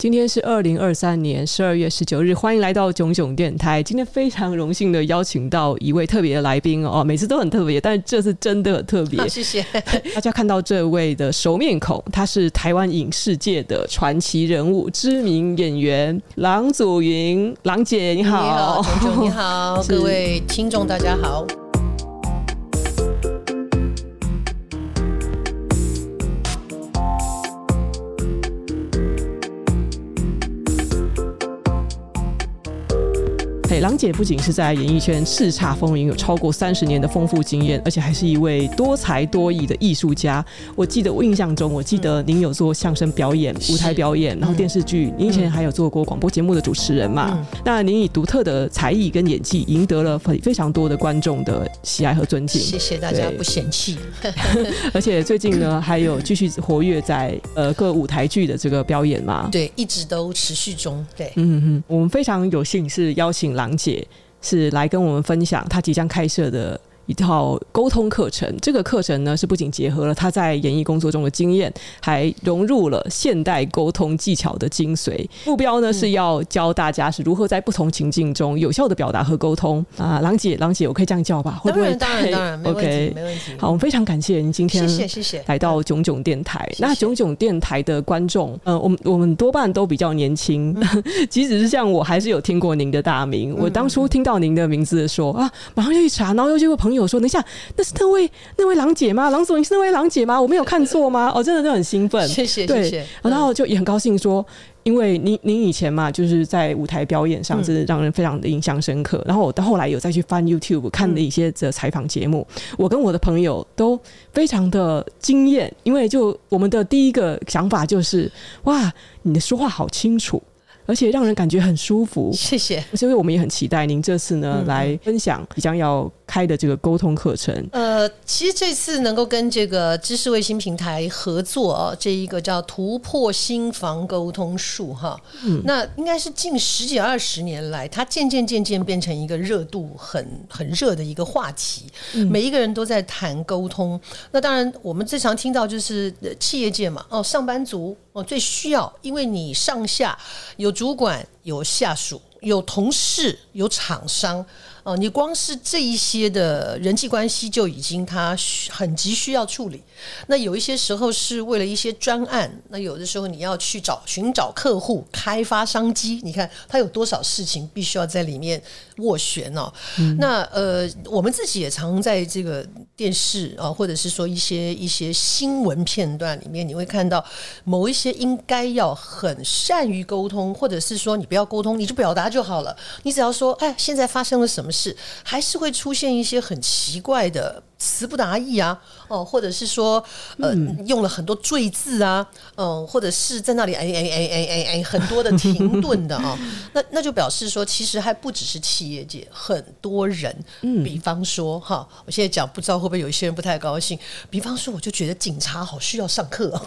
今天是二零二三年十二月十九日，欢迎来到囧囧电台。今天非常荣幸的邀请到一位特别的来宾哦，每次都很特别，但是这次真的很特别。谢谢 大家看到这位的熟面孔，他是台湾影视界的传奇人物，知名演员郎祖筠，郎姐你好，你好，冏冏你好，各位听众大家好。郎姐不仅是在演艺圈叱咤风云，有超过三十年的丰富经验，而且还是一位多才多艺的艺术家。我记得我印象中，我记得您有做相声表演、舞台表演，然后电视剧，您以前还有做过广播节目的主持人嘛？那您以独特的才艺跟演技，赢得了非非常多的观众的喜爱和尊敬。谢谢大家不嫌弃。而且最近呢，还有继续活跃在呃各舞台剧的这个表演嘛？对，一直都持续中。对，嗯嗯，我们非常有幸是邀请讲解是来跟我们分享他即将开设的一套沟通课程，这个课程呢是不仅结合了他在演艺工作中的经验，还融入了现代沟通技巧的精髓。目标呢是要教大家是如何在不同情境中有效的表达和沟通啊。郎姐，郎姐，我可以这样叫吧？会不会？当然，当然，当然，OK，没问题。好，我们非常感谢您今天谢谢谢谢来到囧囧电台。谢谢那囧囧电台的观众，呃，我们我们多半都比较年轻，嗯、即使是像我，还是有听过您的大名。嗯、我当初听到您的名字的时候啊，马上就去查，然后又结果朋友。我说：“等一下，那是那位那位郎姐吗？郎总，你是那位郎姐吗？我没有看错吗？哦，真的就很兴奋。谢谢，对，谢谢。然后就也很高兴说，因为您您以前嘛，就是在舞台表演上，真的让人非常的印象深刻。嗯、然后我到后来有再去翻 YouTube 看的一些的采访节目，嗯、我跟我的朋友都非常的惊艳，因为就我们的第一个想法就是，哇，你的说话好清楚。”而且让人感觉很舒服，谢谢。所以我们也很期待您这次呢、嗯、来分享即将要开的这个沟通课程。呃，其实这次能够跟这个知识卫星平台合作啊，这一个叫突破心房沟通术哈，嗯，那应该是近十几二十年来，它渐渐渐渐变成一个热度很很热的一个话题。嗯、每一个人都在谈沟通。那当然，我们最常听到就是企业界嘛，哦，上班族。哦，最需要，因为你上下有主管、有下属、有同事、有厂商。哦，你光是这一些的人际关系就已经他很急需要处理。那有一些时候是为了一些专案，那有的时候你要去找寻找客户、开发商机。你看他有多少事情必须要在里面斡旋哦。嗯、那呃，我们自己也常在这个电视啊，或者是说一些一些新闻片段里面，你会看到某一些应该要很善于沟通，或者是说你不要沟通，你就表达就好了。你只要说，哎，现在发生了什么？是，还是会出现一些很奇怪的词不达意啊，哦，或者是说，呃，用了很多赘字啊，嗯，或者是在那里哎哎哎哎哎哎，很多的停顿的啊，那那就表示说，其实还不只是企业界很多人，嗯，比方说哈，我现在讲不知道会不会有一些人不太高兴，比方说，我就觉得警察好需要上课啊。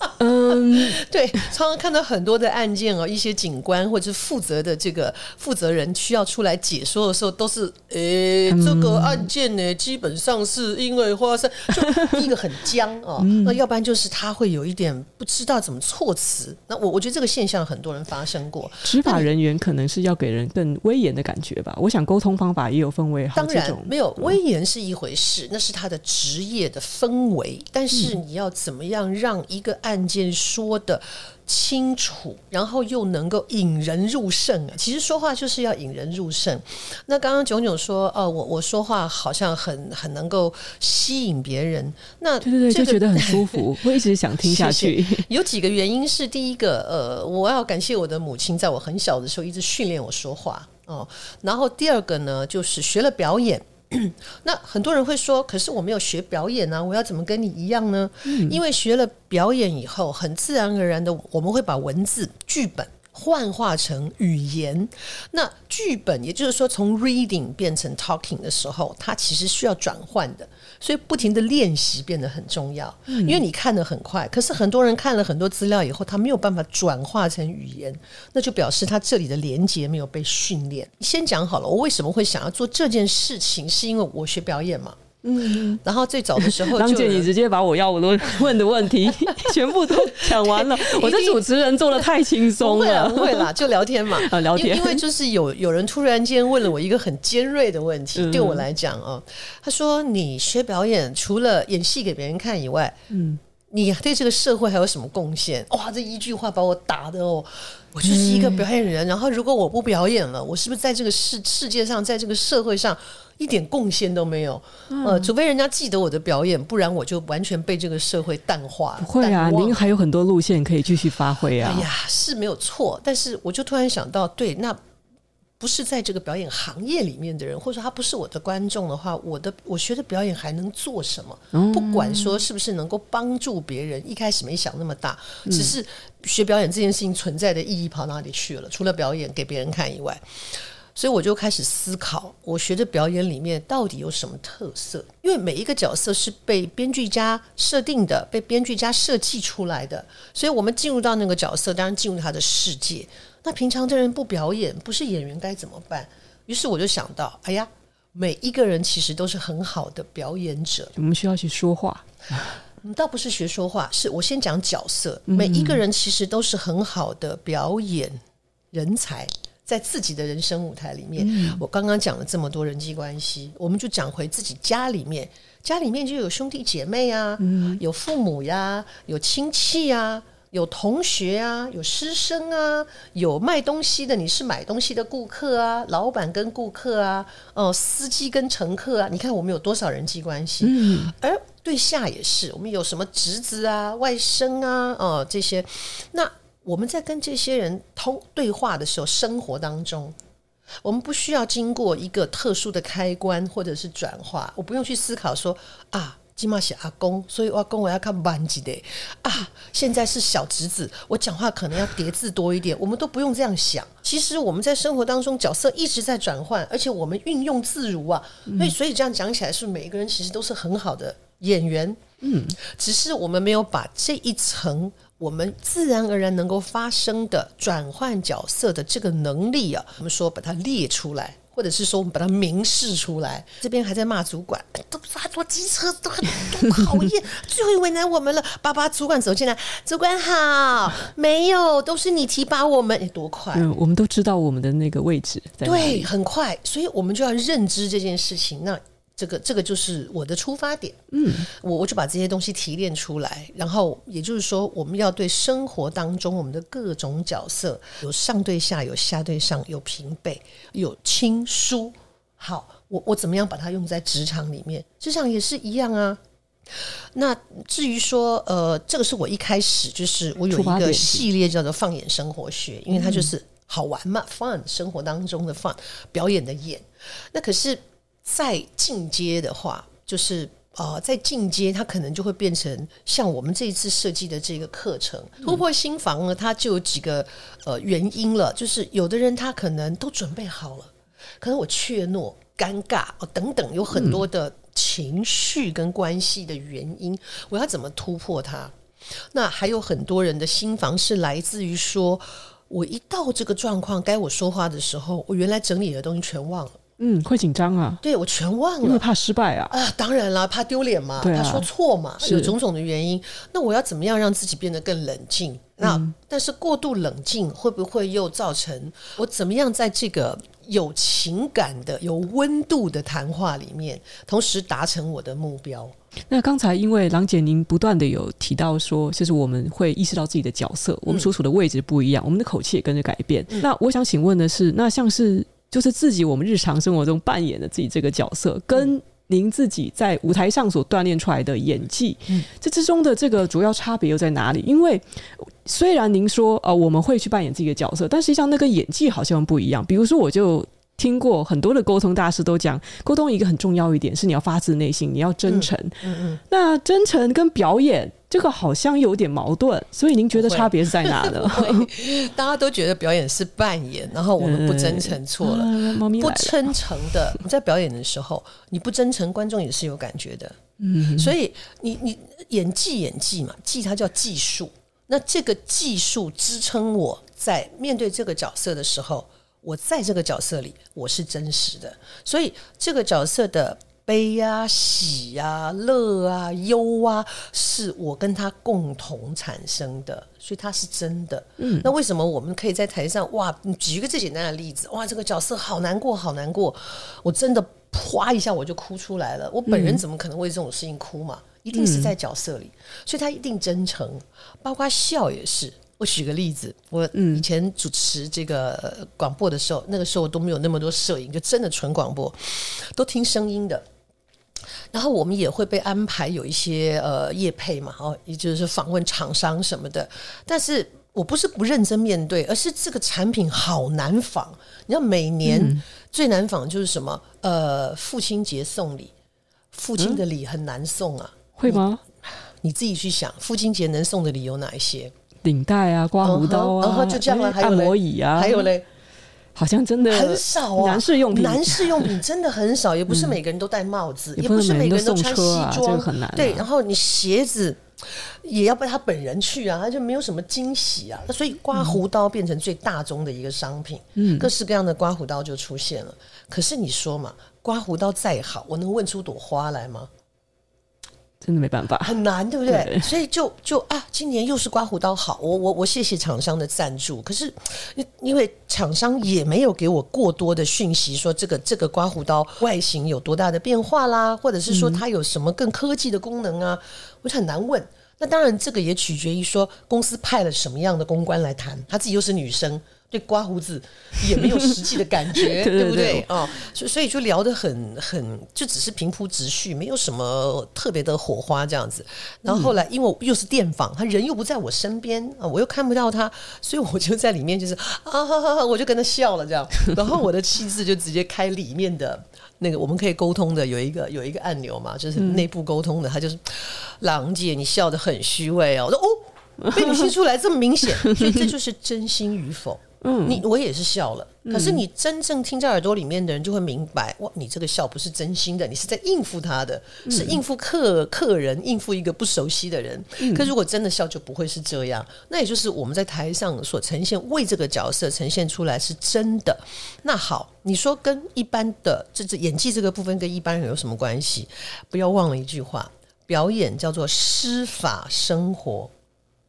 嗯，对，常常看到很多的案件哦，一些警官或者是负责的这个负责人需要出来解说的时候，都是诶，这个案件呢，基本上是因为花生，就第一个很僵哦，那要不然就是他会有一点不知道怎么措辞。那我我觉得这个现象很多人发生过，执法人员可能是要给人更威严的感觉吧。我想沟通方法也有分为好几种，当然没有威严是一回事，那是他的职业的氛围，但是你要怎么样让一个案件说的清楚，然后又能够引人入胜啊！其实说话就是要引人入胜。那刚刚炯炯说，哦，我我说话好像很很能够吸引别人。那对对对，就觉得很舒服，我一直想听下去。有几个原因是，第一个，呃，我要感谢我的母亲，在我很小的时候一直训练我说话哦。然后第二个呢，就是学了表演。那很多人会说，可是我没有学表演啊，我要怎么跟你一样呢？嗯、因为学了表演以后，很自然而然的，我们会把文字剧本。幻化成语言，那剧本也就是说，从 reading 变成 talking 的时候，它其实需要转换的，所以不停的练习变得很重要。嗯，因为你看得很快，可是很多人看了很多资料以后，他没有办法转化成语言，那就表示他这里的连接没有被训练。先讲好了，我为什么会想要做这件事情，是因为我学表演嘛。嗯，然后最早的时候，张姐，你直接把我要我都问的问题 全部都讲完了。我这主持人做的太轻松了，不会啦，就聊天嘛，啊，聊天。因为就是有有人突然间问了我一个很尖锐的问题，对我来讲哦，他说：“你学表演除了演戏给别人看以外，嗯。”你对这个社会还有什么贡献？哇，这一句话把我打的哦！我就是一个表演人，然后如果我不表演了，我是不是在这个世世界上，在这个社会上一点贡献都没有？呃，除非人家记得我的表演，不然我就完全被这个社会淡化。不会啊，您还有很多路线可以继续发挥啊！哎呀，是没有错，但是我就突然想到，对那。不是在这个表演行业里面的人，或者说他不是我的观众的话，我的我学的表演还能做什么？嗯、不管说是不是能够帮助别人，一开始没想那么大，只是学表演这件事情存在的意义跑哪里去了？除了表演给别人看以外，所以我就开始思考，我学的表演里面到底有什么特色？因为每一个角色是被编剧家设定的，被编剧家设计出来的，所以我们进入到那个角色，当然进入他的世界。那平常的人不表演，不是演员该怎么办？于是我就想到，哎呀，每一个人其实都是很好的表演者。我们需要去说话，你倒不是学说话，是我先讲角色。每一个人其实都是很好的表演人才，在自己的人生舞台里面。嗯、我刚刚讲了这么多人际关系，我们就讲回自己家里面，家里面就有兄弟姐妹啊，嗯、有父母呀，有亲戚呀。有同学啊，有师生啊，有卖东西的，你是买东西的顾客啊，老板跟顾客啊，哦、呃，司机跟乘客啊，你看我们有多少人际关系？嗯，而对下也是，我们有什么侄子啊、外甥啊，哦、呃，这些。那我们在跟这些人通对话的时候，生活当中，我们不需要经过一个特殊的开关或者是转化，我不用去思考说啊。起码是阿公，所以阿公我要看班级的啊。现在是小侄子，我讲话可能要叠字多一点。我们都不用这样想。其实我们在生活当中角色一直在转换，而且我们运用自如啊。所以，所以这样讲起来，是每一个人其实都是很好的演员。嗯，只是我们没有把这一层我们自然而然能够发生的转换角色的这个能力啊，我们说把它列出来。或者是说，我们把它明示出来。这边还在骂主管，都不是很多机车，都很多讨厌，最后为难我们了。爸爸，主管走进来，主管好，没有，都是你提拔我们，你多快？嗯，我们都知道我们的那个位置在。对，很快，所以我们就要认知这件事情。那。这个这个就是我的出发点，嗯，我我就把这些东西提炼出来，然后也就是说，我们要对生活当中我们的各种角色，有上对下，有下对上，有平辈，有亲疏，好，我我怎么样把它用在职场里面？职场也是一样啊。那至于说，呃，这个是我一开始就是我有一个系列叫做“放眼生活学”，因为它就是好玩嘛，fun，生活当中的 fun，表演的演。那可是。再进阶的话，就是呃，在进阶，它可能就会变成像我们这一次设计的这个课程“突破心房”呢，它就有几个呃原因了。就是有的人他可能都准备好了，可能我怯懦、尴尬哦等等，有很多的情绪跟关系的原因，我要怎么突破它？那还有很多人的心房是来自于说，我一到这个状况，该我说话的时候，我原来整理的东西全忘了。嗯，会紧张啊，对，我全忘了，因为怕失败啊啊，当然了，怕丢脸嘛，怕、啊、说错嘛，有种种的原因。那我要怎么样让自己变得更冷静？那、嗯、但是过度冷静会不会又造成我怎么样在这个有情感的、有温度的谈话里面，同时达成我的目标？那刚才因为郎姐您不断的有提到说，就是我们会意识到自己的角色，我们所处的位置不一样，我们的口气也跟着改变。嗯、那我想请问的是，那像是。就是自己，我们日常生活中扮演的自己这个角色，跟您自己在舞台上所锻炼出来的演技，嗯，这之中的这个主要差别又在哪里？因为虽然您说呃我们会去扮演自己的角色，但实际上那个演技好像不一样。比如说，我就听过很多的沟通大师都讲，沟通一个很重要一点是你要发自内心，你要真诚。嗯嗯，嗯。那真诚跟表演。这个好像有点矛盾，所以您觉得差别是在哪呢？大家都觉得表演是扮演，然后我们不真诚错了。嗯啊、不真诚的，你在表演的时候，你不真诚，观众也是有感觉的。嗯，所以你你演技演技嘛，技它叫技术。那这个技术支撑我在面对这个角色的时候，我在这个角色里我是真实的。所以这个角色的悲啊、喜啊、乐啊、忧啊，是我跟他共同产生的，所以他是真的。嗯，那为什么我们可以在台上哇？你举一个最简单的例子，哇，这个角色好难过，好难过，我真的哗一下我就哭出来了。我本人怎么可能为这种事情哭嘛？一定是在角色里，所以他一定真诚，包括笑也是。我举个例子，我以前主持这个广播的时候，那个时候都没有那么多摄影，就真的纯广播，都听声音的。然后我们也会被安排有一些呃业配嘛，哦，也就是访问厂商什么的。但是我不是不认真面对，而是这个产品好难仿。你知道每年最难仿就是什么？呃，父亲节送礼，父亲的礼很难送啊，会吗？你自己去想，父亲节能送的礼有哪一些？领带啊，刮胡刀啊，然后就这样了。还有按摩椅啊，还有嘞，好像真的很少啊。男士用品，男士用品真的很少，也不是每个人都戴帽子，也不是每个人都穿西装，很难。对，然后你鞋子也要被他本人去啊，他就没有什么惊喜啊。所以刮胡刀变成最大宗的一个商品，嗯，各式各样的刮胡刀就出现了。可是你说嘛，刮胡刀再好，我能问出朵花来吗？真的没办法，很难，对不对？对，所以就就啊，今年又是刮胡刀好，我我我谢谢厂商的赞助。可是因为厂商也没有给我过多的讯息，说这个这个刮胡刀外形有多大的变化啦，或者是说它有什么更科技的功能啊，嗯、我就很难问。那当然，这个也取决于说公司派了什么样的公关来谈，她自己又是女生。对刮胡子也没有实际的感觉，对不对？哦，所所以就聊得很很，就只是平铺直叙，没有什么特别的火花这样子。然后后来，因为又是电访，他人又不在我身边啊，我又看不到他，所以我就在里面就是 啊，我就跟他笑了这样。然后我的妻子就直接开里面的那个我们可以沟通的有一个有一个按钮嘛，就是内部沟通的，他就是郎姐，你笑得很虚伪哦。我说哦，被你听出来这么明显，所以这就是真心与否。嗯，你我也是笑了，可是你真正听在耳朵里面的人就会明白，哇，你这个笑不是真心的，你是在应付他的，是应付客客人，应付一个不熟悉的人。可如果真的笑，就不会是这样。那也就是我们在台上所呈现，为这个角色呈现出来是真的。那好，你说跟一般的这这演技这个部分跟一般人有什么关系？不要忘了一句话，表演叫做施法生活。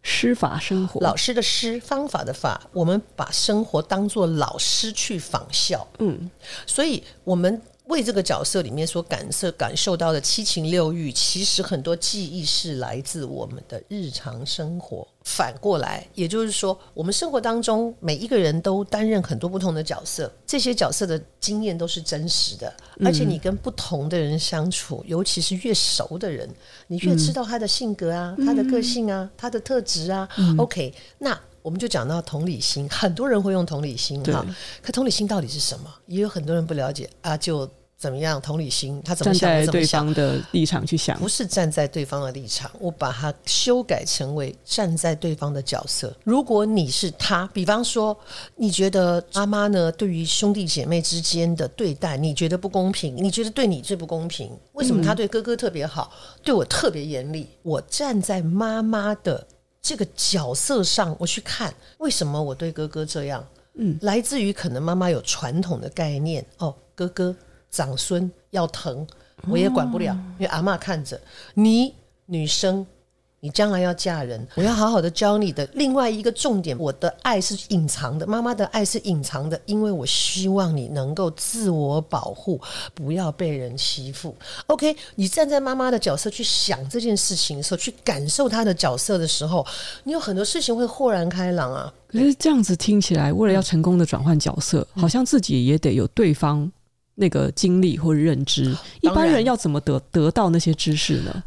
师法生活，老师的师，方法的法，我们把生活当做老师去仿效，嗯，所以我们。为这个角色里面所感受感受到的七情六欲，其实很多记忆是来自我们的日常生活。反过来，也就是说，我们生活当中每一个人都担任很多不同的角色，这些角色的经验都是真实的。而且你跟不同的人相处，尤其是越熟的人，你越知道他的性格啊、他的个性啊、他的特质啊。OK，那我们就讲到同理心，很多人会用同理心哈，可同理心到底是什么？也有很多人不了解啊，就。怎么样？同理心，他怎么想？站在对方的立场去想，不是站在对方的立场，我把它修改成为站在对方的角色。如果你是他，比方说，你觉得妈妈呢，对于兄弟姐妹之间的对待，你觉得不公平，你觉得对你最不公平？为什么他对哥哥特别好，嗯、对我特别严厉？我站在妈妈的这个角色上，我去看为什么我对哥哥这样？嗯，来自于可能妈妈有传统的概念哦，哥哥。长孙要疼，我也管不了，哦、因为阿妈看着你女生，你将来要嫁人，我要好好的教你的。另外一个重点，我的爱是隐藏的，妈妈的爱是隐藏的，因为我希望你能够自我保护，不要被人欺负。OK，你站在妈妈的角色去想这件事情的时候，去感受她的角色的时候，你有很多事情会豁然开朗啊。可是这样子听起来，为了要成功的转换角色，嗯、好像自己也得有对方。那个经历或认知，一般人要怎么得得到那些知识呢？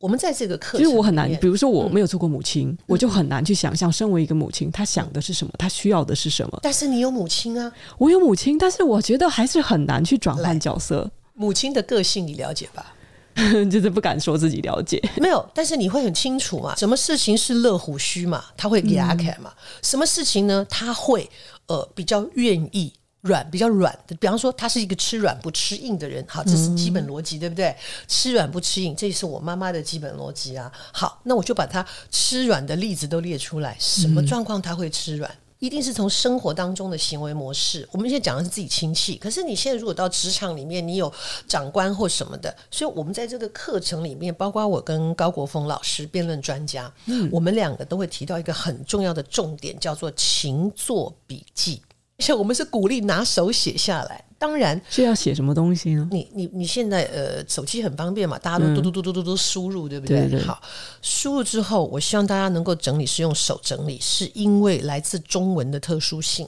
我们在这个课，其实我很难。比如说，我没有做过母亲，嗯、我就很难去想象，身为一个母亲，她想的是什么，她需要的是什么。但是你有母亲啊，我有母亲，但是我觉得还是很难去转换角色。母亲的个性你了解吧？就是不敢说自己了解，没有，但是你会很清楚嘛？什么事情是乐虎须嘛？他会给阿凯嘛？嗯、什么事情呢？他会呃比较愿意。软比较软的，比方说他是一个吃软不吃硬的人，好，这是基本逻辑，对不对？吃软不吃硬，这是我妈妈的基本逻辑啊。好，那我就把他吃软的例子都列出来，什么状况他会吃软？一定是从生活当中的行为模式。我们现在讲的是自己亲戚，可是你现在如果到职场里面，你有长官或什么的，所以我们在这个课程里面，包括我跟高国峰老师辩论专家，嗯，我们两个都会提到一个很重要的重点，叫做勤做笔记。而且我们是鼓励拿手写下来。当然是要写什么东西呢？你你你现在呃手机很方便嘛，大家都嘟嘟嘟嘟嘟嘟输入，对不对？对对。好，输入之后，我希望大家能够整理，是用手整理，是因为来自中文的特殊性。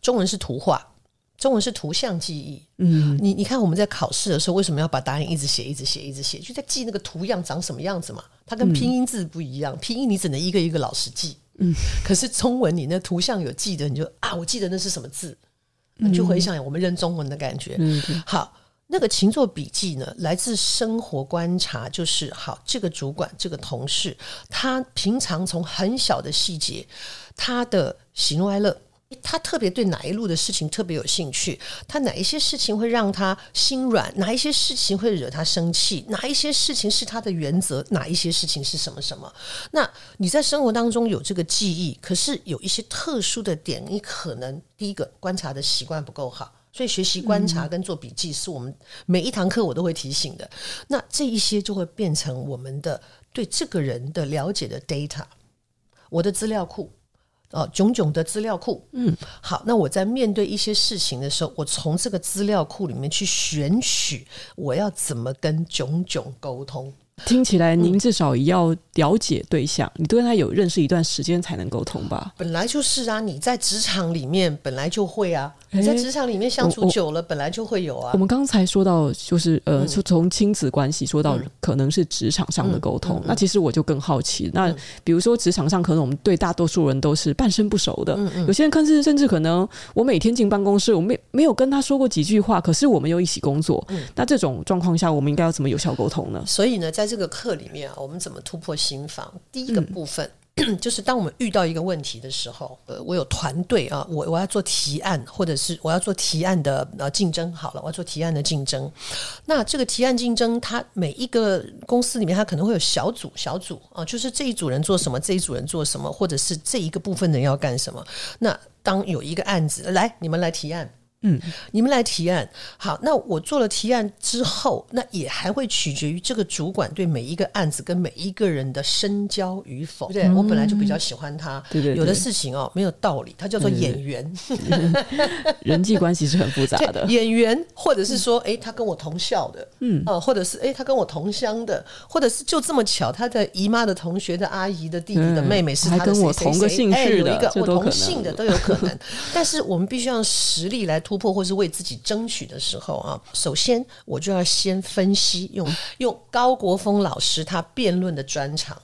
中文是图画，中文是图像记忆。嗯，你你看我们在考试的时候，为什么要把答案一直写、一直写、一直写？就在记那个图样长什么样子嘛。它跟拼音字不一样，拼音你只能一个一个老实记。嗯，可是中文你那图像有记得，你就啊，我记得那是什么字。你就回想我们认中文的感觉。嗯，好，那个勤做笔记呢，来自生活观察，就是好，这个主管，这个同事，他平常从很小的细节，他的喜怒哀乐。他特别对哪一路的事情特别有兴趣？他哪一些事情会让他心软？哪一些事情会惹他生气？哪一些事情是他的原则？哪一些事情是什么什么？那你在生活当中有这个记忆，可是有一些特殊的点，你可能第一个观察的习惯不够好，所以学习观察跟做笔记是我们每一堂课我都会提醒的。那这一些就会变成我们的对这个人的了解的 data，我的资料库。哦，炯炯的资料库。嗯，好，那我在面对一些事情的时候，我从这个资料库里面去选取，我要怎么跟炯炯沟通。听起来，您至少也要了解对象，嗯、你都跟他有认识一段时间才能沟通吧？本来就是啊，你在职场里面本来就会啊，在职场里面相处久了，本来就会有啊。我们刚才说到，就是呃，就从亲子关系说到可能是职场上的沟通，嗯、那其实我就更好奇，嗯、那比如说职场上，可能我们对大多数人都是半生不熟的，有些人甚至甚至可能我每天进办公室，我没没有跟他说过几句话，可是我们又一起工作，嗯、那这种状况下，我们应该要怎么有效沟通呢？所以呢，在这个课里面啊，我们怎么突破心防？第一个部分、嗯、就是当我们遇到一个问题的时候，呃，我有团队啊，我我要做提案，或者是我要做提案的呃竞争。好了，我要做提案的竞争。那这个提案竞争，它每一个公司里面，它可能会有小组小组啊，就是这一组人做什么，这一组人做什么，或者是这一个部分人要干什么。那当有一个案子来，你们来提案。嗯，你们来提案。好，那我做了提案之后，那也还会取决于这个主管对每一个案子跟每一个人的深交与否。对，我本来就比较喜欢他。对对，对有的事情哦没有道理，他叫做演员。人际关系是很复杂的。演员，或者是说，哎，他跟我同校的，嗯，或者是哎，他跟我同乡的，或者是就这么巧，他的姨妈的同学的阿姨的弟弟的妹妹是他跟我同个姓氏的，我同姓的都有可能。但是我们必须要实力来突突破或是为自己争取的时候啊，首先我就要先分析，用用高国峰老师他辩论的专长。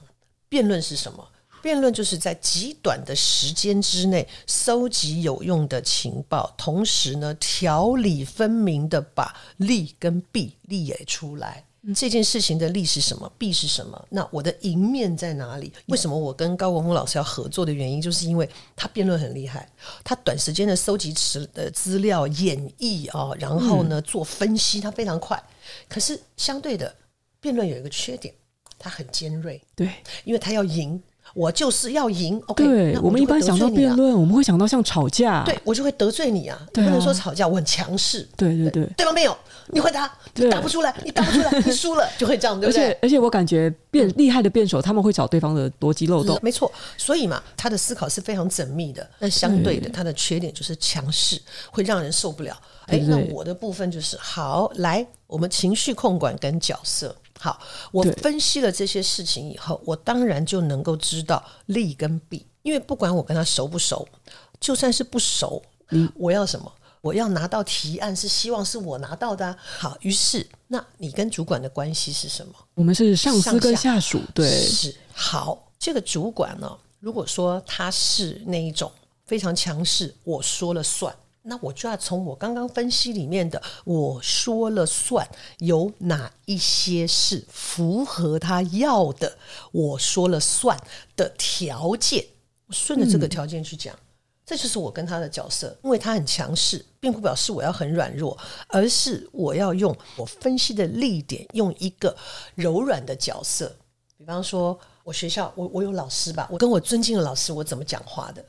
辩论是什么？辩论就是在极短的时间之内搜集有用的情报，同时呢，条理分明的把利跟弊利列出来。这件事情的利是什么？弊是什么？那我的赢面在哪里？为什么我跟高国峰老师要合作的原因，就是因为他辩论很厉害，他短时间的搜集词的资料演绎啊，然后呢做分析，他非常快。可是相对的，辩论有一个缺点，他很尖锐。对，因为他要赢。我就是要赢，OK？对，我，我们一般想到辩论，我们会想到像吵架，对我就会得罪你啊！你不能说吵架，我很强势，对对对，对方没有，你回答，你答不出来，你答不出来，你输了，就会这样，对不对？而且而且我感觉辩厉害的辩手，他们会找对方的逻辑漏洞，没错。所以嘛，他的思考是非常缜密的。那相对的，他的缺点就是强势，会让人受不了。哎，那我的部分就是好，来，我们情绪控管跟角色。好，我分析了这些事情以后，我当然就能够知道利跟弊。因为不管我跟他熟不熟，就算是不熟，嗯，我要什么？我要拿到提案，是希望是我拿到的啊。好，于是，那你跟主管的关系是什么？我们是上司跟下属，对，是。好，这个主管呢，如果说他是那一种非常强势，我说了算。那我就要从我刚刚分析里面的我说了算，有哪一些是符合他要的？我说了算的条件，顺着这个条件去讲，这就是我跟他的角色。因为他很强势，并不表示我要很软弱，而是我要用我分析的力点，用一个柔软的角色。比方说，我学校我我有老师吧，我跟我尊敬的老师，我怎么讲话的？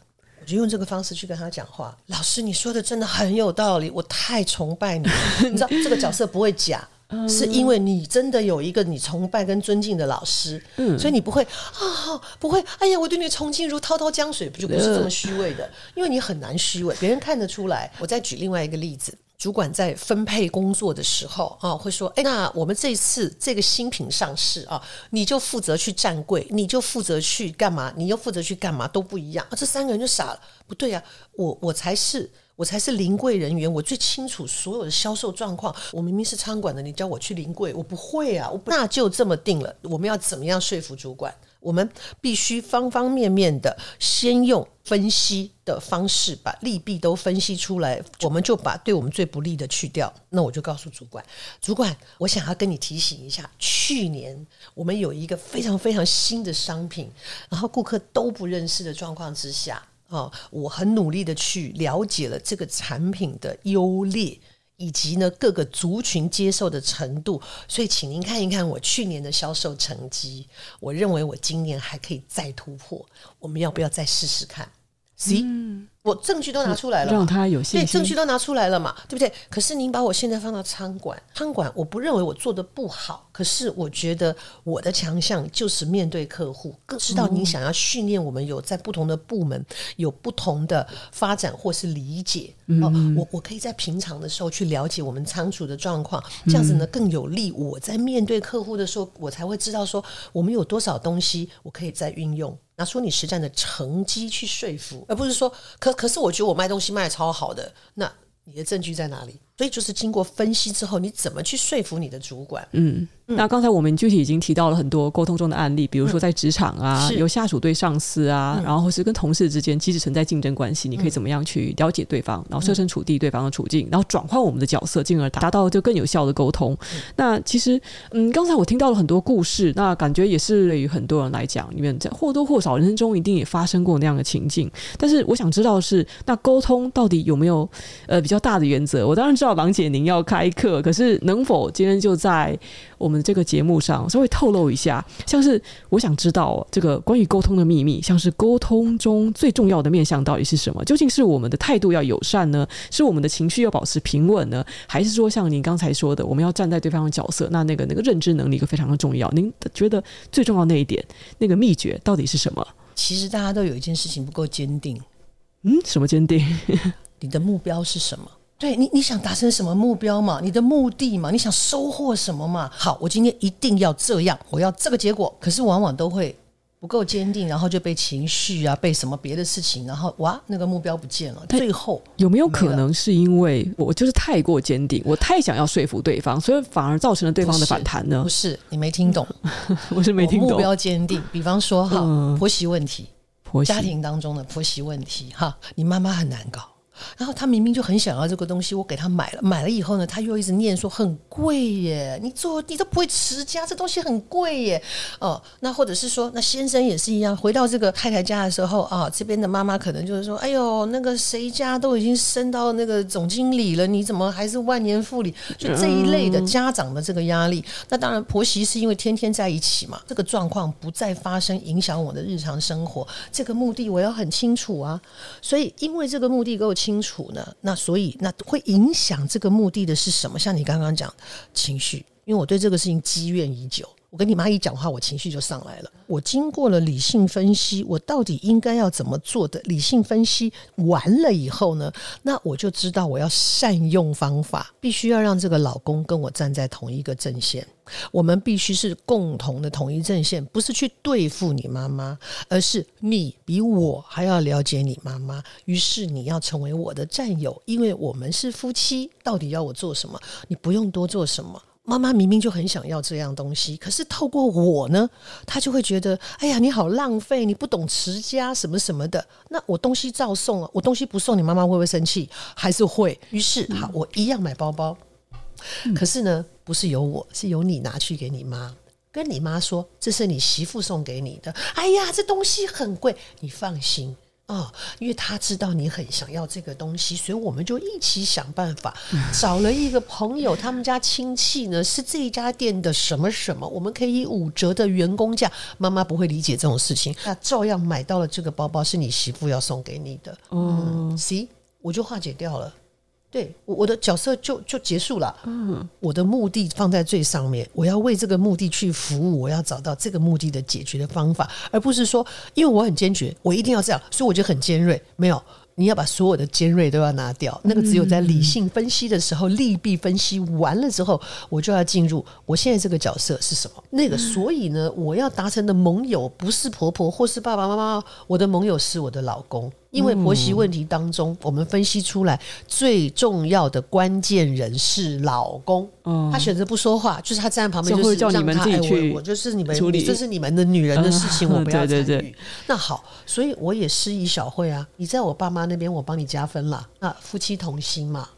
就用这个方式去跟他讲话。老师，你说的真的很有道理，我太崇拜你了。你知道这个角色不会假，是因为你真的有一个你崇拜跟尊敬的老师，嗯，所以你不会啊，不会。哎呀，我对你崇敬如滔滔江水，不就不是这么虚伪的？因为你很难虚伪，别人看得出来。我再举另外一个例子。主管在分配工作的时候啊，会说：“哎，那我们这次这个新品上市啊，你就负责去站柜，你就负责去干嘛？你又负责去干嘛？都不一样啊！”这三个人就傻了，不对啊，我我才是我才是临柜人员，我最清楚所有的销售状况。我明明是仓管的，你叫我去临柜，我不会啊！我那就这么定了，我们要怎么样说服主管？我们必须方方面面的先用分析的方式把利弊都分析出来，我们就把对我们最不利的去掉。那我就告诉主管，主管，我想要跟你提醒一下，去年我们有一个非常非常新的商品，然后顾客都不认识的状况之下，啊，我很努力的去了解了这个产品的优劣。以及呢，各个族群接受的程度，所以请您看一看我去年的销售成绩，我认为我今年还可以再突破，我们要不要再试试看我证据都拿出来了，让他有信心。对，证据都拿出来了嘛，对不对？可是您把我现在放到仓管，仓管我不认为我做得不好，可是我觉得我的强项就是面对客户，更知道您想要训练我们有在不同的部门有不同的发展或是理解。嗯、哦，我我可以在平常的时候去了解我们仓储的状况，这样子呢更有利我在面对客户的时候，我才会知道说我们有多少东西我可以再运用。拿出你实战的成绩去说服，而不是说，可可是我觉得我卖东西卖的超好的，那你的证据在哪里？所以就是经过分析之后，你怎么去说服你的主管？嗯。那刚才我们具体已经提到了很多沟通中的案例，比如说在职场啊，有下属对上司啊，然后或是跟同事之间，即使存在竞争关系，你可以怎么样去了解对方，然后设身处地对方的处境，然后转换我们的角色，进而达到就更有效的沟通。那其实，嗯，刚才我听到了很多故事，那感觉也是对于很多人来讲，你们在或多或少人生中一定也发生过那样的情境。但是我想知道的是，那沟通到底有没有呃比较大的原则？我当然知道郎姐您要开课，可是能否今天就在我们这个节目上稍微透露一下，像是我想知道这个关于沟通的秘密，像是沟通中最重要的面向到底是什么？究竟是我们的态度要友善呢？是我们的情绪要保持平稳呢？还是说像您刚才说的，我们要站在对方的角色？那那个那个认知能力非常的重要。您觉得最重要那一点，那个秘诀到底是什么？其实大家都有一件事情不够坚定。嗯，什么坚定？你的目标是什么？对你，你想达成什么目标嘛？你的目的嘛？你想收获什么嘛？好，我今天一定要这样，我要这个结果。可是往往都会不够坚定，然后就被情绪啊，被什么别的事情，然后哇，那个目标不见了。最后有没有可能是因为我就是太过坚定，我太想要说服对方，所以反而造成了对方的反弹呢？不是，你没听懂，我是没听懂。目标坚定，比方说哈，婆媳问题，婆媳家庭当中的婆媳问题哈，你妈妈很难搞。然后他明明就很想要这个东西，我给他买了，买了以后呢，他又一直念说很贵耶，你做你都不会持家，这东西很贵耶。哦，那或者是说，那先生也是一样，回到这个太太家的时候啊，这边的妈妈可能就是说，哎呦，那个谁家都已经升到那个总经理了，你怎么还是万年妇女？就这一类的家长的这个压力。那当然，婆媳是因为天天在一起嘛，这个状况不再发生，影响我的日常生活，这个目的我要很清楚啊。所以，因为这个目的够清。清楚呢，那所以那会影响这个目的的是什么？像你刚刚讲情绪，因为我对这个事情积怨已久。我跟你妈一讲话，我情绪就上来了。我经过了理性分析，我到底应该要怎么做的？理性分析完了以后呢，那我就知道我要善用方法，必须要让这个老公跟我站在同一个阵线。我们必须是共同的统一阵线，不是去对付你妈妈，而是你比我还要了解你妈妈。于是你要成为我的战友，因为我们是夫妻。到底要我做什么？你不用多做什么。妈妈明明就很想要这样东西，可是透过我呢，她就会觉得，哎呀，你好浪费，你不懂持家什么什么的。那我东西照送啊，我东西不送，你妈妈会不会生气？还是会？于是，好，我一样买包包。可是呢，不是由我，是由你拿去给你妈，跟你妈说，这是你媳妇送给你的。哎呀，这东西很贵，你放心。啊，因为他知道你很想要这个东西，所以我们就一起想办法找了一个朋友，他们家亲戚呢是这一家店的什么什么，我们可以以五折的员工价。妈妈不会理解这种事情，那照样买到了这个包包，是你媳妇要送给你的。嗯，see，我就化解掉了。对，我我的角色就就结束了。嗯，我的目的放在最上面，我要为这个目的去服务，我要找到这个目的的解决的方法，而不是说，因为我很坚决，我一定要这样，所以我就很尖锐。没有，你要把所有的尖锐都要拿掉，那个只有在理性分析的时候，利弊分析完了之后，我就要进入我现在这个角色是什么。那个，所以呢，我要达成的盟友不是婆婆或是爸爸妈妈，我的盟友是我的老公。因为婆媳问题当中，我们分析出来最重要的关键人是老公。他选择不说话，就是他站在旁边，就是叫你们自己去。我就是你们这是你们的女人的事情，我不要参与。那好，所以我也施以小惠啊。你在我爸妈那边，我帮你加分了。那夫妻同心嘛。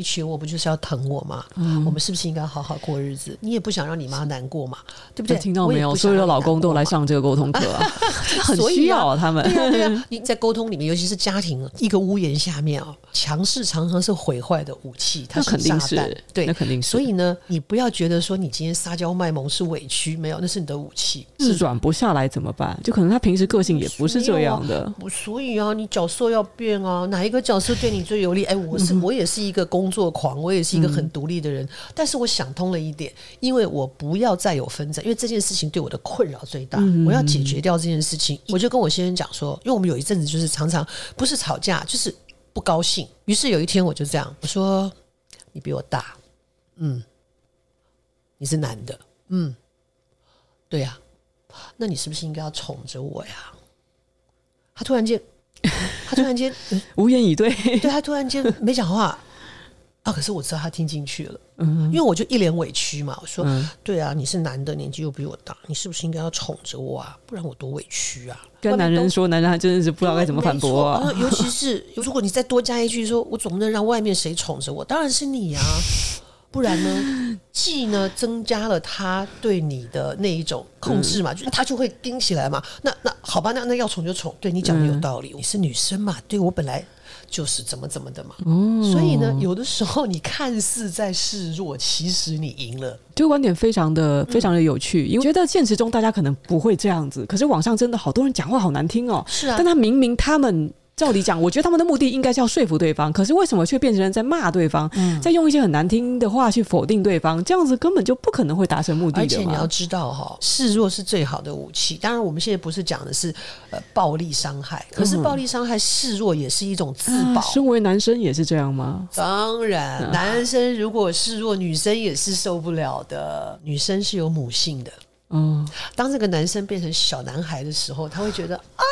你娶我不就是要疼我吗？嗯、我们是不是应该好好过日子？你也不想让你妈难过嘛，对不对？听到没有？所有的老公都来上这个沟通课啊，很需要啊，他们。对啊，对啊。你在沟通里面，尤其是家庭一个屋檐下面啊，强势常常是毁坏的武器。它肯定是对，那肯定是。所以呢，你不要觉得说你今天撒娇卖萌是委屈，没有，那是你的武器。是软不下来怎么办？就可能他平时个性也不是这样的。所以啊，你角色要变啊，哪一个角色对你最有利？哎，我是 我也是一个工作狂，我也是。是一个很独立的人，但是我想通了一点，因为我不要再有纷争，因为这件事情对我的困扰最大，我要解决掉这件事情。我就跟我先生讲说，因为我们有一阵子就是常常不是吵架，就是不高兴。于是有一天我就这样我说：“你比我大，嗯，你是男的，嗯，对呀，那你是不是应该要宠着我呀？”他突然间，他突然间 无言以对，对他突然间没讲话。啊！可是我知道他听进去了，嗯，因为我就一脸委屈嘛。我说：“嗯、对啊，你是男的，年纪又比我大，你是不是应该要宠着我啊？不然我多委屈啊！”跟男人说，男人还真的是不知道该怎么反驳啊。尤其是 如果你再多加一句说：“我总不能让外面谁宠着我？”当然是你啊！不然呢，既呢增加了他对你的那一种控制嘛，嗯、就他就会盯起来嘛。那那好吧，那那要宠就宠。对你讲的有道理，嗯、你是女生嘛？对我本来。就是怎么怎么的嘛，嗯、所以呢，有的时候你看似在示弱，其实你赢了。这个观点非常的非常的有趣，嗯、因为觉得现实中大家可能不会这样子，可是网上真的好多人讲话好难听哦。是啊，但他明明他们。照理讲，我觉得他们的目的应该是要说服对方，可是为什么却变成在骂对方，嗯、在用一些很难听的话去否定对方？这样子根本就不可能会达成目的的。而且你要知道哈，示弱是最好的武器。当然，我们现在不是讲的是呃暴力伤害，可是暴力伤害示弱也是一种自保。身为男生也是这样吗？当然，男生如果示弱，女生也是受不了的。女生是有母性的，嗯，当这个男生变成小男孩的时候，他会觉得啊。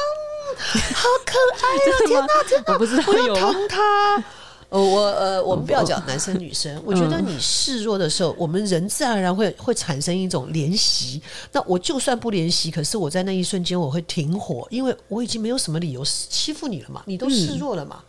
好可爱 啊！天哪，天哪，我不知道，我要疼他。呃，我呃，我们不要讲男生女生。我觉得你示弱的时候，我们人自然而然会会产生一种怜惜。那我就算不怜惜，可是我在那一瞬间我会停火，因为我已经没有什么理由欺负你了嘛，你都示弱了嘛。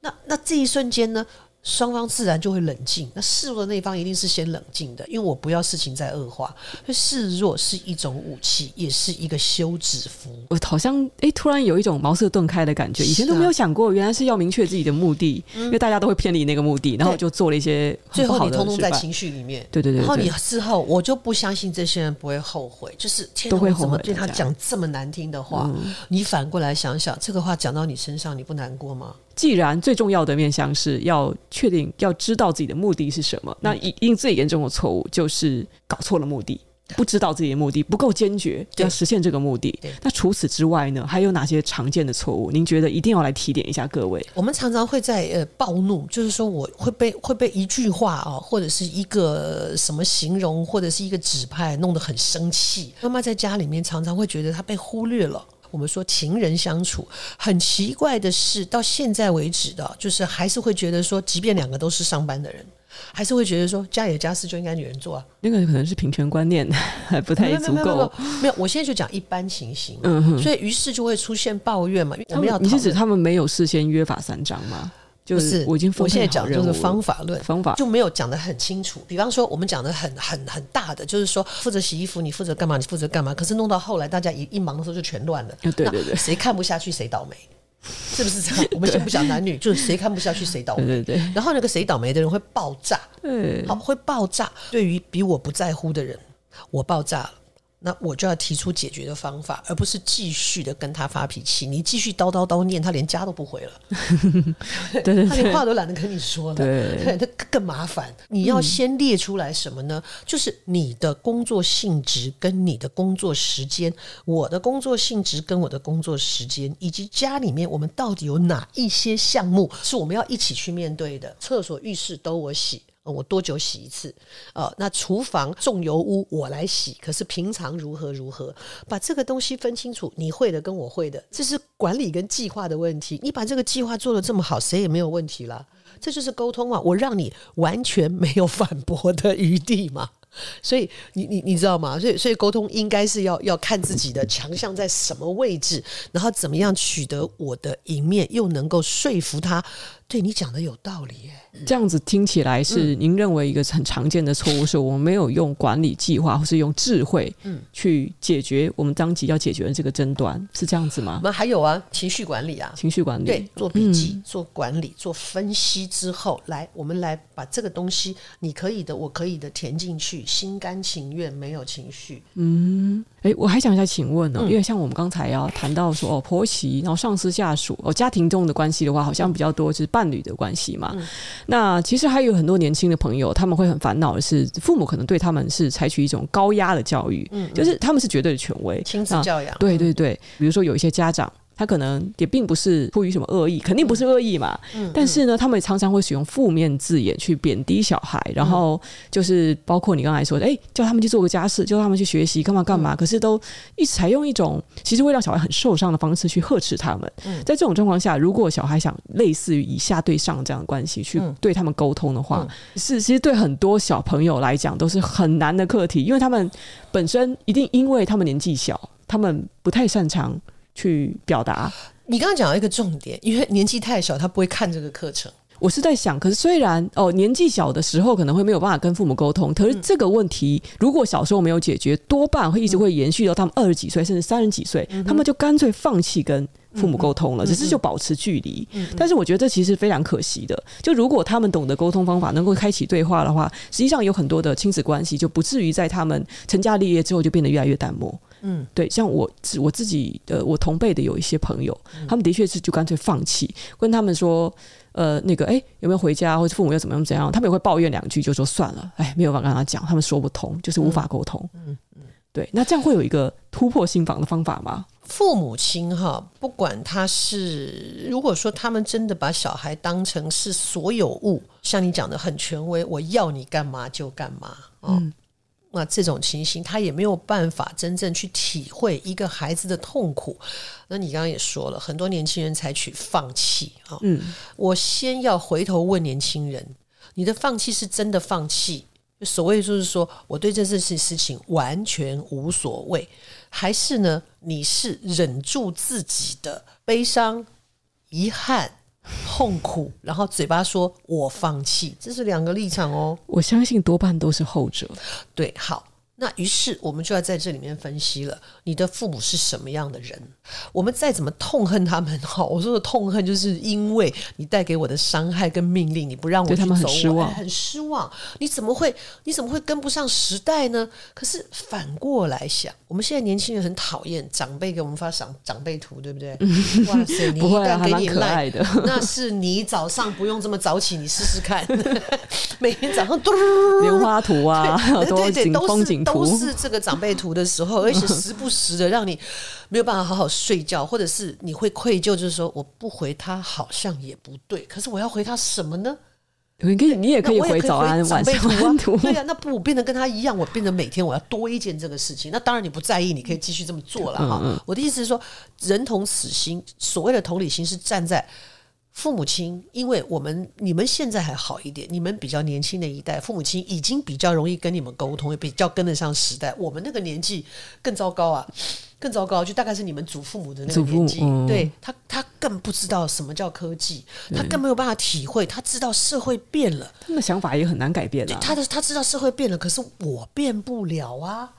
那那这一瞬间呢？双方自然就会冷静，那示弱的那一方一定是先冷静的，因为我不要事情再恶化。所以示弱是一种武器，也是一个休止符。我好像哎，突然有一种茅塞顿开的感觉，以前都没有想过，原来是要明确自己的目的，啊、因为大家都会偏离那个目的，然后就做了一些最后你通通在情绪里面。对对对，对，然后你事后我就不相信这些人不会后悔，就是天都会怎么对他讲这么难听的话？嗯、你反过来想想，这个话讲到你身上，你不难过吗？既然最重要的面向是要确定、要知道自己的目的是什么，那一定最严重的错误就是搞错了目的，不知道自己的目的，不够坚决要实现这个目的。那除此之外呢，还有哪些常见的错误？您觉得一定要来提点一下各位？我们常常会在呃暴怒，就是说我会被会被一句话啊，或者是一个什么形容，或者是一个指派弄得很生气。妈妈在家里面常常会觉得她被忽略了。我们说情人相处很奇怪的是，到现在为止的，就是还是会觉得说，即便两个都是上班的人，还是会觉得说，家里的家事就应该女人做啊。那个可能是平权观念 还不太足够。没有，我现在就讲一般情形。所以于是就会出现抱怨嘛。我们要，你是指他们没有事先约法三章吗？就是我已经，我现在讲的就是方法论，方法就没有讲的很清楚。比方说，我们讲的很很很大的，就是说负责洗衣服，你负责干嘛？你负责干嘛？可是弄到后来，大家一一忙的时候就全乱了。对对对，谁看不下去谁倒霉。是不是这样？我们先不讲男女，就是谁看不下去谁倒霉。对对对。然后那个谁倒霉的人会爆炸，嗯，好会爆炸。对于比我不在乎的人，我爆炸了。那我就要提出解决的方法，而不是继续的跟他发脾气。你继续叨叨叨念，他连家都不回了，对对对，他连话都懒得跟你说了，对，对，他更麻烦。你要先列出来什么呢？嗯，就是你的工作性质跟你的工作时间，我的工作性质跟我的工作时间，以及家里面我们到底有哪一些项目是我们要一起去面对的。厕所、浴室都我洗。我多久洗一次？呃，那厨房重油污我来洗，可是平常如何如何？把这个东西分清楚，你会的跟我会的，这是管理跟计划的问题。你把这个计划做得这么好，谁也没有问题了。这就是沟通嘛，我让你完全没有反驳的余地嘛。所以你你你知道吗？所以所以沟通应该是要要看自己的强项在什么位置，然后怎么样取得我的赢面，又能够说服他。对你讲的有道理耶，这样子听起来是您认为一个很常见的错误，是我们没有用管理计划或是用智慧，嗯，去解决我们当即要解决的这个争端，是这样子吗？我们还有啊，情绪管理啊，情绪管理，对，做笔记、做管理、做分析之后，来，我们来把这个东西，你可以的，我可以的，填进去，心甘情愿，没有情绪。嗯，哎，我还想再请问呢，因为像我们刚才要谈到说哦，婆媳，然后上司下属，哦，家庭中的关系的话，好像比较多，就是伴侣的关系嘛，嗯、那其实还有很多年轻的朋友，他们会很烦恼的是，父母可能对他们是采取一种高压的教育，嗯嗯，就是他们是绝对的权威，亲子教养，对对对，比如说有一些家长。他可能也并不是出于什么恶意，肯定不是恶意嘛。嗯，但是呢，他们常常会使用负面字眼去贬低小孩，然后就是包括你刚才说的，哎，叫他们去做个家事，叫他们去学习，干嘛干嘛。可是都一直采用一种其实会让小孩很受伤的方式去呵斥他们。在这种状况下，如果小孩想类似于以下对上这样的关系去对他们沟通的话，是其实对很多小朋友来讲都是很难的课题，因为他们本身一定因为他们年纪小，他们不太擅长。去表达。你刚刚讲到一个重点，因为年纪太小，他不会看这个课程。我是在想，可是虽然哦，年纪小的时候可能会没有办法跟父母沟通，可是这个问题如果小时候没有解决，多半会一直会延续到他们二十几岁，甚至三十几岁，他们就干脆放弃跟父母沟通了，只是就保持距离。但是我觉得这其实非常可惜的。就如果他们懂得沟通方法，能够开启对话的话，实际上有很多的亲子关系就不至于在他们成家立业之后就变得越来越淡漠。嗯，对，像我我自己的我同辈的有一些朋友，他们的确是就干脆放弃，跟他们说，呃，那个，哎，有没有回家，或者父母要怎么样怎样，他们也会抱怨两句，就说算了，哎，没有办法跟他讲，他们说不通，就是无法沟通。嗯嗯，对，那这样会有一个突破心防的方法吗？父母亲哈，不管他是，如果说他们真的把小孩当成是所有物，像你讲的很权威，我要你干嘛就干嘛，嗯。那这种情形，他也没有办法真正去体会一个孩子的痛苦。那你刚刚也说了，很多年轻人采取放弃啊。嗯，我先要回头问年轻人：你的放弃是真的放弃？所谓就是说，我对这件事情完全无所谓，还是呢？你是忍住自己的悲伤、遗憾？痛苦，然后嘴巴说“我放弃”，这是两个立场哦。我相信多半都是后者。对，好。那于是我们就要在这里面分析了，你的父母是什么样的人？我们再怎么痛恨他们，哈，我说的痛恨就是因为你带给我的伤害跟命令，你不让我去走，很失望，很失望。你怎么会，你怎么会跟不上时代呢？可是反过来想，我们现在年轻人很讨厌长辈给我们发长长辈图，对不对？哇塞，你一旦给你赖的，那是你早上不用这么早起，你试试看，每天早上嘟莲花图啊，对对对，风景图。都是这个长辈图的时候，而且时不时的让你没有办法好好睡觉，或者是你会愧疚，就是说我不回他好像也不对，可是我要回他什么呢？你可以，你也可以回早安晚上图，对呀，那不我变得跟他一样，我变得每天我要多一件这个事情，那当然你不在意，你可以继续这么做了哈。我的意思是说，人同此心，所谓的同理心是站在。父母亲，因为我们你们现在还好一点，你们比较年轻的一代，父母亲已经比较容易跟你们沟通，也比较跟得上时代。我们那个年纪更糟糕啊，更糟糕，就大概是你们祖父母的那个年纪，嗯、对他，他更不知道什么叫科技，他更没有办法体会。他知道社会变了，他的想法也很难改变。他的他知道社会变了，可是我变不了啊。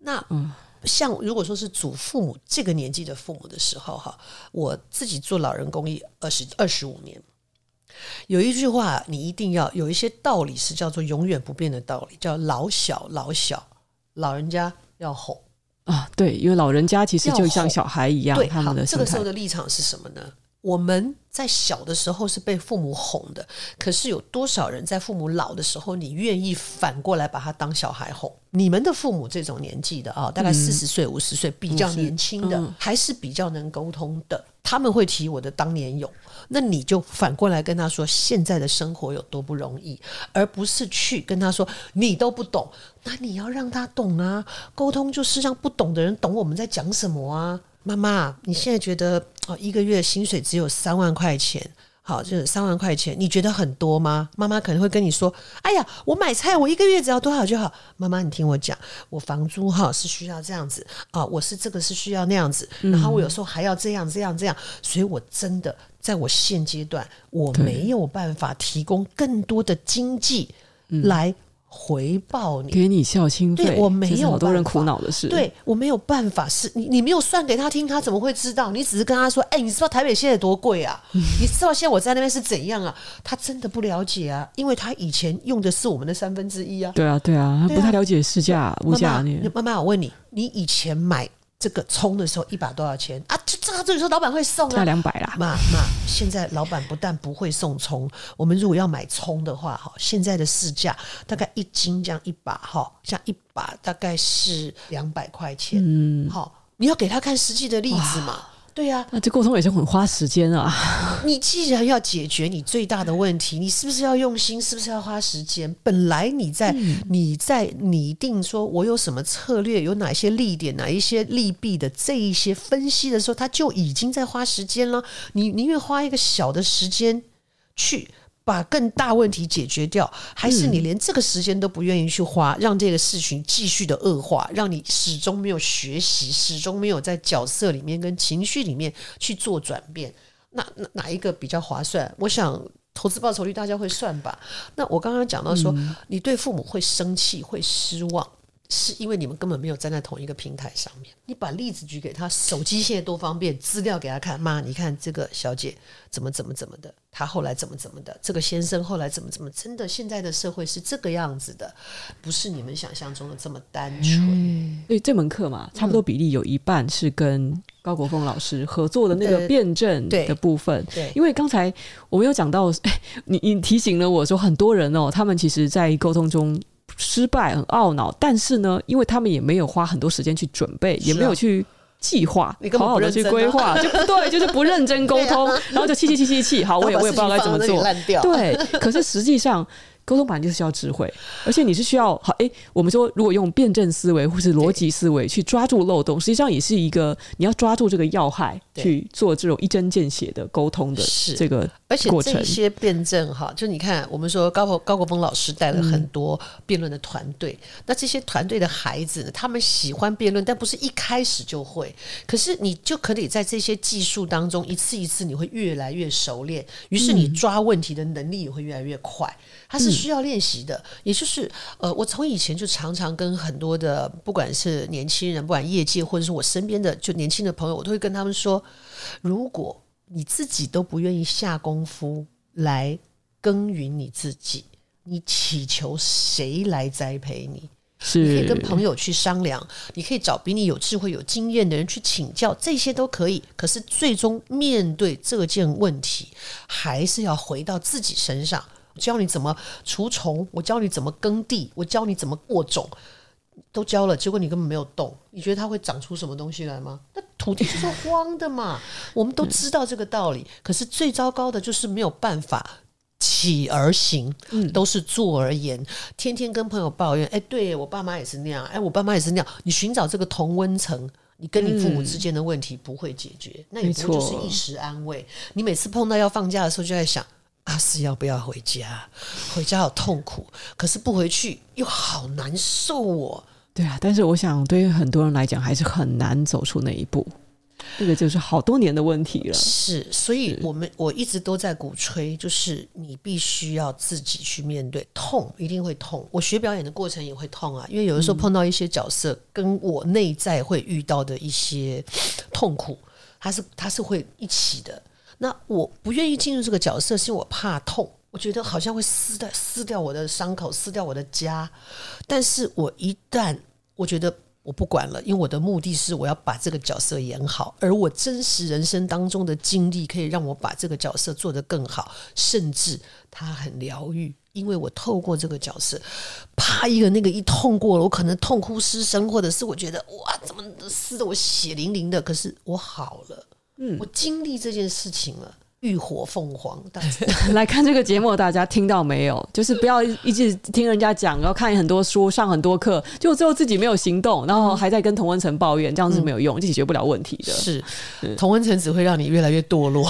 那、嗯像如果说是祖父母这个年纪的父母的时候，哈，我自己做老人公益二十二十五年，有一句话你一定要有一些道理是叫做永远不变的道理，叫老小老小，老人家要哄啊，对，因为老人家其实就像小孩一样，对，他们的这个时候的立场是什么呢？我们在小的时候是被父母哄的，可是有多少人在父母老的时候，你愿意反过来把他当小孩哄？你们的父母这种年纪的啊，大概四十岁、五十岁，比较年轻的，嗯、还是比较能沟通的，他们会提我的当年勇。那你就反过来跟他说现在的生活有多不容易，而不是去跟他说你都不懂。那你要让他懂啊，沟通就是让不懂的人懂我们在讲什么啊。妈妈，你现在觉得哦，一个月薪水只有三万块钱，好，就是三万块钱，你觉得很多吗？妈妈可能会跟你说：“哎呀，我买菜，我一个月只要多少就好。”妈妈，你听我讲，我房租哈是需要这样子啊，我是这个是需要那样子，然后我有时候还要这样这样这样，所以我真的在我现阶段我没有办法提供更多的经济来。回报你，给你孝心费，对，我没有，好多人苦恼的事。对，我没有办法，是你，你没有算给他听，他怎么会知道？你只是跟他说，哎、欸，你知道台北现在多贵啊？你知道现在我在那边是怎样啊？他真的不了解啊，因为他以前用的是我们的三分之一啊。对啊，对啊，他不太了解市价物价。妈妈，我问你，你以前买？这个葱的时候一把多少钱啊？这个这个时候老板会送啊，两百啦。妈妈，现在老板不但不会送葱，我们如果要买葱的话，哈，现在的市价大概一斤这样一把哈，像一把大概是两百块钱。嗯，好，你要给他看实际的例子嘛。对呀、啊，那这沟通也是很花时间啊。你既然要解决你最大的问题，你是不是要用心？是不是要花时间？本来你在、嗯、你在拟定说我有什么策略，有哪些利点，哪一些利弊的这一些分析的时候，他就已经在花时间了。你宁愿花一个小的时间去。把更大问题解决掉，还是你连这个时间都不愿意去花，让这个事情继续的恶化，让你始终没有学习，始终没有在角色里面跟情绪里面去做转变？那哪哪一个比较划算？我想投资报酬率大家会算吧。那我刚刚讲到说，你对父母会生气、会失望。是因为你们根本没有站在同一个平台上面。你把例子举给他，手机现在多方便，资料给他看。妈，你看这个小姐怎么怎么怎么的，她后来怎么怎么的，这个先生后来怎么怎么，真的现在的社会是这个样子的，不是你们想象中的这么单纯。嗯、所以这门课嘛，差不多比例有一半是跟高国峰老师合作的那个辩证的部分。呃、对，对，因为刚才我们有讲到，哎，你你提醒了我说，很多人哦，他们其实在沟通中。失败很懊恼，但是呢，因为他们也没有花很多时间去准备，啊、也没有去计划，好好的去规划，就不对，就是不认真沟通，啊、然后就气气气气气，好，我也我也不知道该怎么做，对，可是实际上。沟通本来就是需要智慧，而且你是需要好诶，我们说如果用辩证思维或是逻辑思维去抓住漏洞，实际上也是一个你要抓住这个要害去做这种一针见血的沟通的这个。而且这些辩证哈，就你看，我们说高国高国峰老师带了很多辩论的团队，嗯、那这些团队的孩子呢，他们喜欢辩论，但不是一开始就会。可是你就可以在这些技术当中一次一次，你会越来越熟练，于是你抓问题的能力也会越来越快。它是需要练习的，也就是呃，我从以前就常常跟很多的，不管是年轻人，不管业界或者是我身边的就年轻的朋友，我都会跟他们说：如果你自己都不愿意下功夫来耕耘你自己，你祈求谁来栽培你？是你可以跟朋友去商量，你可以找比你有智慧、有经验的人去请教，这些都可以。可是最终面对这件问题，还是要回到自己身上。教你怎么除虫，我教你怎么耕地，我教你怎么播种，都教了，结果你根本没有动。你觉得它会长出什么东西来吗？那土地就是荒的嘛。我们都知道这个道理，可是最糟糕的就是没有办法起而行，都是坐而言。天天跟朋友抱怨，哎，对我爸妈也是那样，哎，我爸妈也是那样。你寻找这个同温层，你跟你父母之间的问题不会解决，那也不就是一时安慰。你每次碰到要放假的时候，就在想。阿四要不要回家？回家好痛苦，可是不回去又好难受哦。对啊，但是我想对于很多人来讲，还是很难走出那一步。这个就是好多年的问题了。是，所以我们我一直都在鼓吹，就是你必须要自己去面对痛，一定会痛。我学表演的过程也会痛啊，因为有的时候碰到一些角色，跟我内在会遇到的一些痛苦，它是它是会一起的。那我不愿意进入这个角色，是因为我怕痛。我觉得好像会撕掉撕掉我的伤口，撕掉我的家。但是我一旦我觉得我不管了，因为我的目的是我要把这个角色演好，而我真实人生当中的经历可以让我把这个角色做得更好，甚至它很疗愈，因为我透过这个角色，啪一个那个一痛过了，我可能痛哭失声，或者是我觉得哇，怎么撕得我血淋淋的，可是我好了，嗯，我经历这件事情了。浴火凤凰，大家 来看这个节目，大家听到没有？就是不要一直听人家讲，然后看很多书，上很多课，就最后自己没有行动，然后还在跟童文成抱怨，这样是没有用，解决不了问题的。是，童文成只会让你越来越堕落。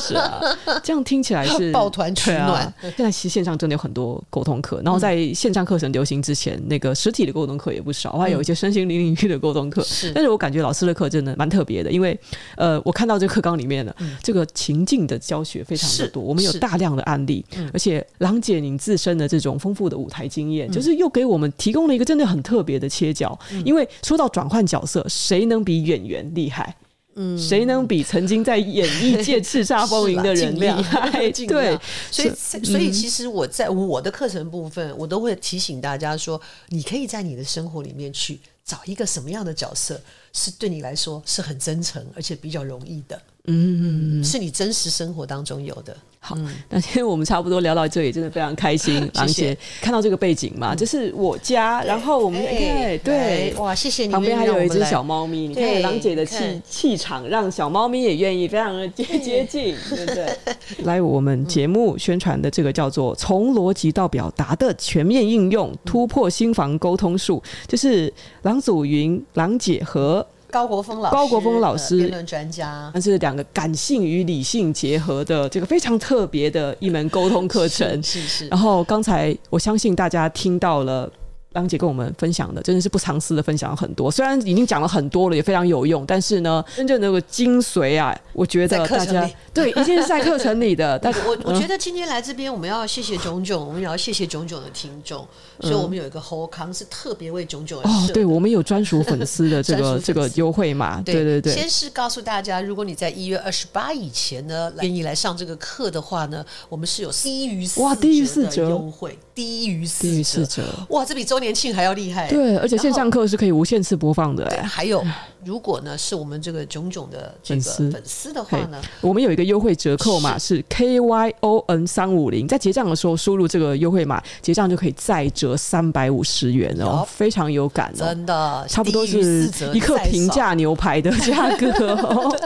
是啊，这样听起来是 抱团取暖。啊、现在其实线上真的有很多沟通课，然后在线上课程流行之前，那个实体的沟通课也不少，还有一些身心灵领域的沟通课。是，但是我感觉老师的课真的蛮特别的，因为呃，我看到这课纲里面的这个情境的教学非常的多，我们有大量的案例，而且郎姐您自身的这种丰富的舞台经验，就是又给我们提供了一个真的很特别的切角。因为说到转换角色，谁能比演员厉害？嗯，谁能比曾经在演艺界叱咤风云的人 厉害？对，所以所以其实我在我的课程部分，我都会提醒大家说，你可以在你的生活里面去找一个什么样的角色，是对你来说是很真诚，而且比较容易的。嗯，是你真实生活当中有的。好，那今天我们差不多聊到这里，真的非常开心。郎姐看到这个背景嘛，这是我家，然后我们对对，哇，谢谢你。旁边还有一只小猫咪，你看郎姐的气气场，让小猫咪也愿意非常的接接近，对不对？来，我们节目宣传的这个叫做“从逻辑到表达的全面应用，突破心房沟通术”，就是郎祖云、郎姐和。高国峰老师，高国峰老师辩论专家，那是两个感性与理性结合的这个非常特别的一门沟通课程。是是，是。然后刚才我相信大家听到了。郎姐跟我们分享的真的是不藏私的分享很多，虽然已经讲了很多了，也非常有用，但是呢，真正的那个精髓啊，我觉得大家对，一定是在课程里的。但是我我觉得今天来这边，我们要谢谢炯炯，我们也要谢谢炯炯的听众，所以我们有一个后康是特别为炯炯哦，对，我们有专属粉丝的 这个这个优惠嘛，对对对。先是告诉大家，如果你在一月二十八以前呢，愿意来上这个课的话呢，我们是有低于哇低于四折。优惠，低于四四折，哇，这比周年庆还要厉害。对，而且线上课是可以无限次播放的。哎，还有，如果呢是我们这个炯炯的这个粉丝。的话呢，我们有一个优惠折扣码是。K Y O N 三五零，在结账的时候输入这个优惠码，结账就可以再折三百五十元哦，非常有感哦，真的，差不多是一克平价牛排的价格哦。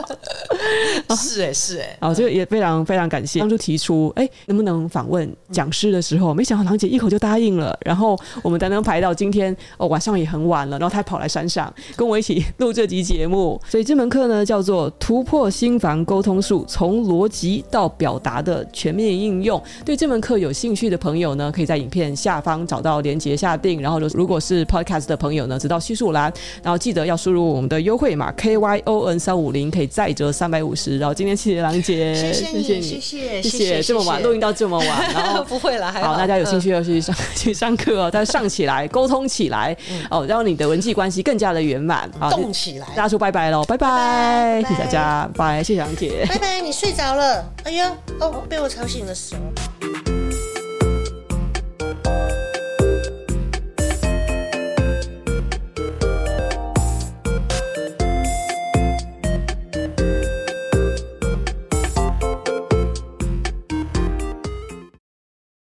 是哎，是哎，哦，这个也非常非常感谢。当初提出哎能不能访问讲师的时候，没想到郎姐一口就答应了，然后我们才能排到今天。哦，晚上也很晚了，然后她还跑来山上跟我一起录这集节目，所以这门课呢叫做《突破心房沟通术：从逻辑到表达的全面应用》。对这门课有兴趣的朋友呢，可以在影片下方找到连接下订。然后，如果是 Podcast 的朋友呢，直到叙述栏，然后记得要输入我们的优惠码 K Y O N 三五零，可以再折三百五十。然后今天谢谢郎姐，谢谢你，谢谢谢谢，这么晚录音到这么晚，然后 不会了，还好，大家有兴趣要去上去上课哦，大家上起来，沟通起来。来哦，让你的人际关系更加的圆满。好，动起大叔拜拜喽，拜拜，谢谢大家，拜谢杨姐，拜拜，你睡着了，哎呀，哦，被我吵醒了，是哦。